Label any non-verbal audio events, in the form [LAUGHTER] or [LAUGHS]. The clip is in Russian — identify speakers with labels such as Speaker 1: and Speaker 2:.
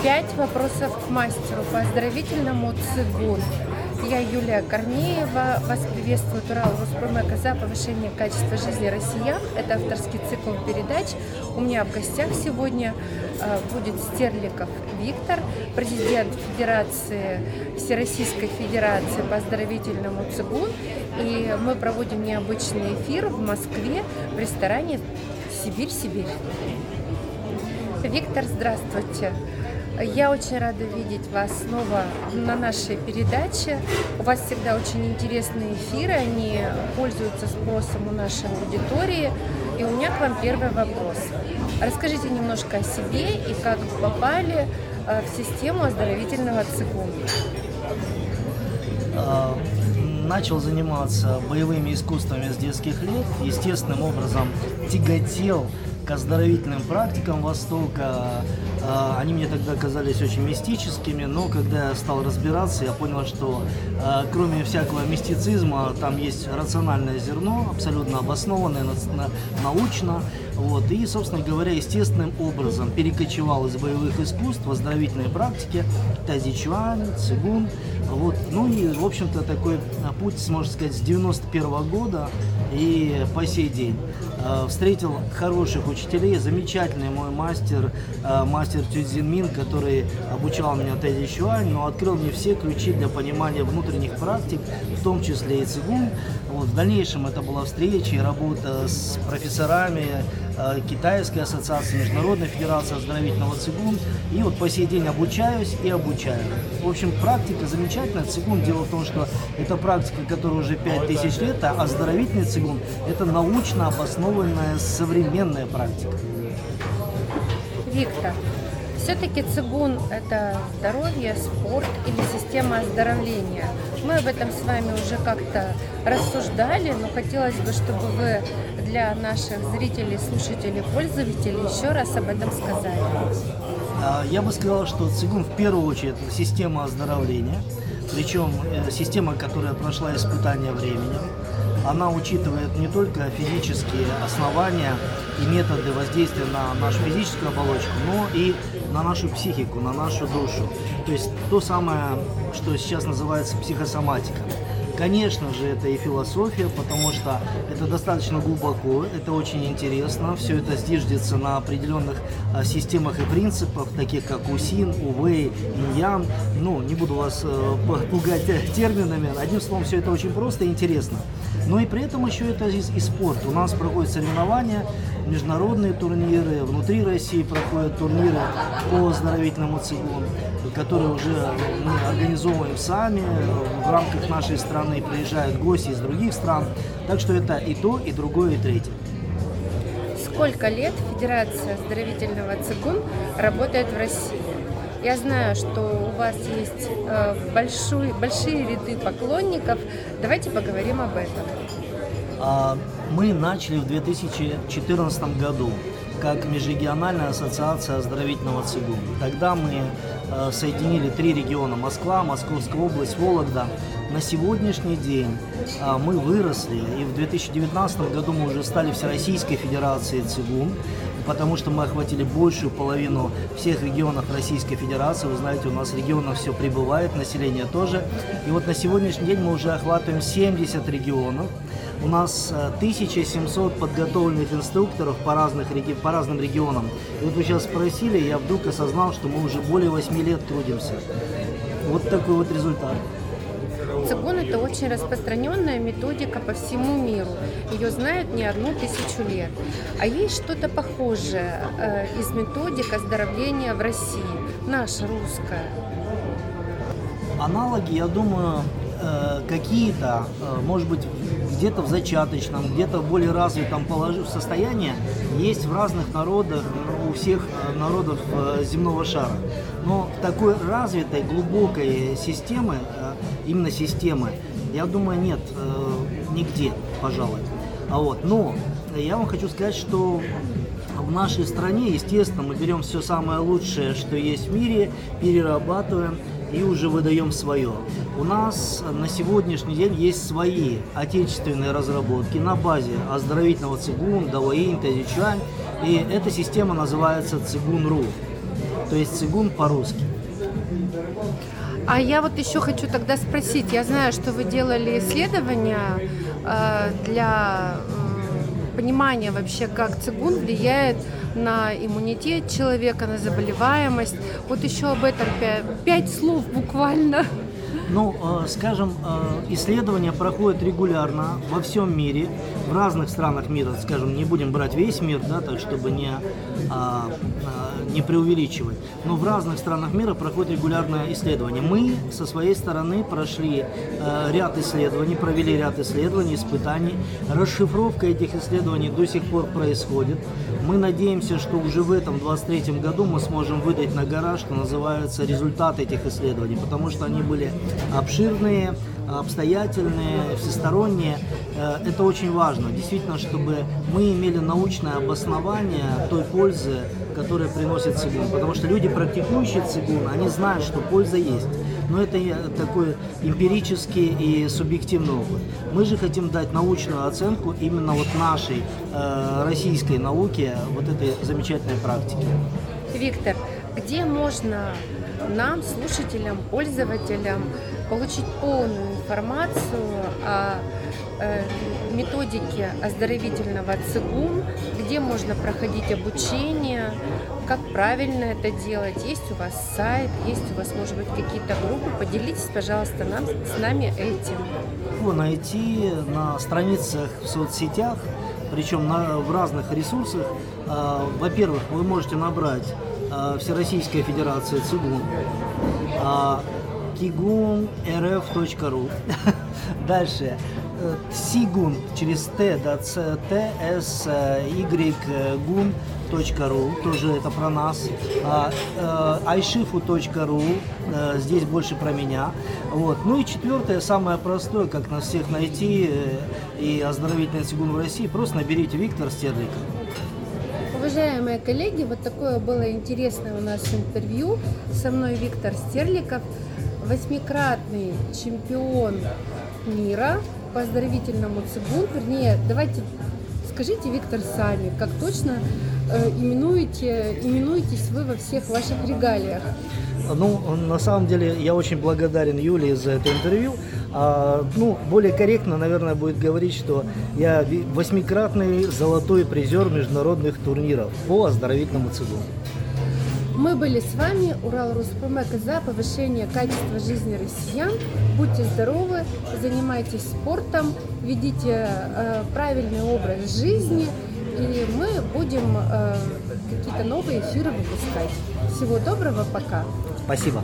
Speaker 1: Пять вопросов к мастеру по оздоровительному цигун. Я Юлия Корнеева. Вас приветствует Урал Роспромека за повышение качества жизни россиян. Это авторский цикл передач. У меня в гостях сегодня э, будет Стерликов Виктор, президент Федерации, Всероссийской Федерации по оздоровительному цигун. И мы проводим необычный эфир в Москве в ресторане «Сибирь-Сибирь». Виктор, здравствуйте. Я очень рада видеть вас снова на нашей передаче. У вас всегда очень интересные эфиры, они пользуются спросом у нашей аудитории. И у меня к вам первый вопрос. Расскажите немножко о себе и как вы попали э, в систему оздоровительного ЦИКУ.
Speaker 2: А, начал заниматься боевыми искусствами с детских лет, естественным образом тяготел к оздоровительным практикам Востока. А, они мне тогда казались очень мистическими, но когда я стал разбираться, я понял, что а, кроме всякого мистицизма, там есть рациональное зерно, абсолютно обоснованное научно. Вот. И, собственно говоря, естественным образом перекочевал из боевых искусств в оздоровительные практики, тазичуань, цигун. Вот. Ну и, в общем-то, такой путь, можно сказать, с 91 -го года и по сей день. Э, встретил хороших учителей, замечательный мой мастер, э, мастер Тюдзин Мин, который обучал меня Тэзи Шуань, но открыл мне все ключи для понимания внутренних практик, в том числе и цигун. Вот, в дальнейшем это была встреча и работа с профессорами Китайской ассоциации, Международной федерации оздоровительного цигун. И вот по сей день обучаюсь и обучаю. В общем, практика замечательная. Цигун, дело в том, что это практика, которая уже 5000 лет, а оздоровительный цигун – это научно обоснованная современная практика.
Speaker 1: Виктор, все-таки цигун – это здоровье, спорт или система оздоровления. Мы об этом с вами уже как-то рассуждали, но хотелось бы, чтобы вы для наших зрителей, слушателей, пользователей еще раз об этом сказали.
Speaker 2: А, я бы сказал, что цигун в первую очередь это система оздоровления, причем э, система, которая прошла испытание временем она учитывает не только физические основания и методы воздействия на нашу физическую оболочку, но и на нашу психику, на нашу душу. То есть то самое, что сейчас называется психосоматика. Конечно же, это и философия, потому что это достаточно глубоко, это очень интересно. Все это зиждется на определенных а, системах и принципах, таких как УСИН, УВЭЙ, Иньян. Ну, не буду вас э, [LAUGHS] пугать терминами. Одним словом, все это очень просто и интересно. Но и при этом еще это и, и спорт. У нас проходят соревнования, международные турниры, внутри России проходят турниры по оздоровительному циклу, которые уже мы организовываем сами. В рамках нашей страны приезжают гости из других стран. Так что это и то, и другое, и третье.
Speaker 1: Сколько лет Федерация оздоровительного цигун работает в России? Я знаю, что у вас есть э, большой, большие ряды поклонников. Давайте поговорим об этом.
Speaker 2: А, мы начали в 2014 году как Межрегиональная ассоциация оздоровительного ЦИГУ. Тогда мы э, соединили три региона – Москва, Московская область, Вологда. На сегодняшний день э, мы выросли, и в 2019 году мы уже стали Всероссийской Федерацией ЦИГУ потому что мы охватили большую половину всех регионов Российской Федерации. Вы знаете, у нас регионов все прибывает, население тоже. И вот на сегодняшний день мы уже охватываем 70 регионов. У нас 1700 э, подготовленных инструкторов по, разных, по разным регионам. И вот вы сейчас спросили, я вдруг осознал, что мы уже более 8 лет трудимся. Вот такой вот результат.
Speaker 1: Цигун – это очень распространенная методика по всему миру. Ее знают не одну тысячу лет. А есть что-то похожее э, из методик оздоровления в России, наша русская?
Speaker 2: Аналоги, я думаю, э, какие-то, э, может быть, где-то в зачаточном, где-то в более развитом положив состоянии есть в разных народах, у всех э, народов э, земного шара. Но такой развитой, глубокой системы, э, именно системы, я думаю, нет нигде, пожалуй. А вот, но я вам хочу сказать, что в нашей стране, естественно, мы берем все самое лучшее, что есть в мире, перерабатываем и уже выдаем свое. У нас на сегодняшний день есть свои отечественные разработки на базе оздоровительного цигун, даваин, тазичуань, и эта система называется Цигун.ру. то есть цигун по-русски.
Speaker 1: А я вот еще хочу тогда спросить, я знаю, что вы делали исследования э, для э, понимания вообще, как цигун влияет на иммунитет человека, на заболеваемость. Вот еще об этом пять, пять слов буквально.
Speaker 2: Ну, э, скажем, э, исследования проходят регулярно во всем мире, в разных странах мира, скажем, не будем брать весь мир, да, так чтобы не, а, а, не преувеличивать, но в разных странах мира проходит регулярное исследование. Мы со своей стороны прошли э, ряд исследований, провели ряд исследований, испытаний. Расшифровка этих исследований до сих пор происходит. Мы надеемся, что уже в этом 23 году мы сможем выдать на гора, что называется, результаты этих исследований, потому что они были обширные, обстоятельные, всесторонние. Э, это очень важно, действительно, чтобы мы имели научное обоснование той пользы, которая приносит цигун. Потому что люди, практикующие цигун, они знают, что польза есть. Но это такой эмпирический и субъективный опыт. Мы же хотим дать научную оценку именно вот нашей э, российской науке, вот этой замечательной практике.
Speaker 1: Виктор, где можно нам, слушателям, пользователям, получить полную информацию о э, методике оздоровительного цигун, где можно проходить обучение, как правильно это делать. Есть у вас сайт, есть у вас, может быть, какие-то группы. Поделитесь, пожалуйста, нам, с нами этим.
Speaker 2: Его найти на страницах в соцсетях, причем на, в разных ресурсах. Э, во-первых, вы можете набрать Всероссийская Федерация ЦИГУН, [LAUGHS] э, kigunrf.ru. Дальше. Сигун через Т, да, Ц, Т, С, Y, гун, ру, тоже это про нас. айшифу.ру, здесь больше про меня. Вот. Ну и четвертое, самое простое, как нас всех найти и оздоровительный цигун в России, просто наберите Виктор Стерликов.
Speaker 1: Уважаемые коллеги, вот такое было интересное у нас интервью. Со мной Виктор Стерликов, восьмикратный чемпион мира по оздоровительному цигун. Вернее, давайте скажите, Виктор, сами, как точно э, именуете, именуетесь вы во всех ваших регалиях?
Speaker 2: Ну, на самом деле, я очень благодарен Юлии за это интервью. А, ну, более корректно, наверное, будет говорить, что я восьмикратный золотой призер международных турниров по оздоровительному цигуну.
Speaker 1: Мы были с вами, Урал Руспромека, за повышение качества жизни россиян. Будьте здоровы, занимайтесь спортом, ведите э, правильный образ жизни, и мы будем э, какие-то новые эфиры выпускать. Всего доброго, пока.
Speaker 2: Спасибо.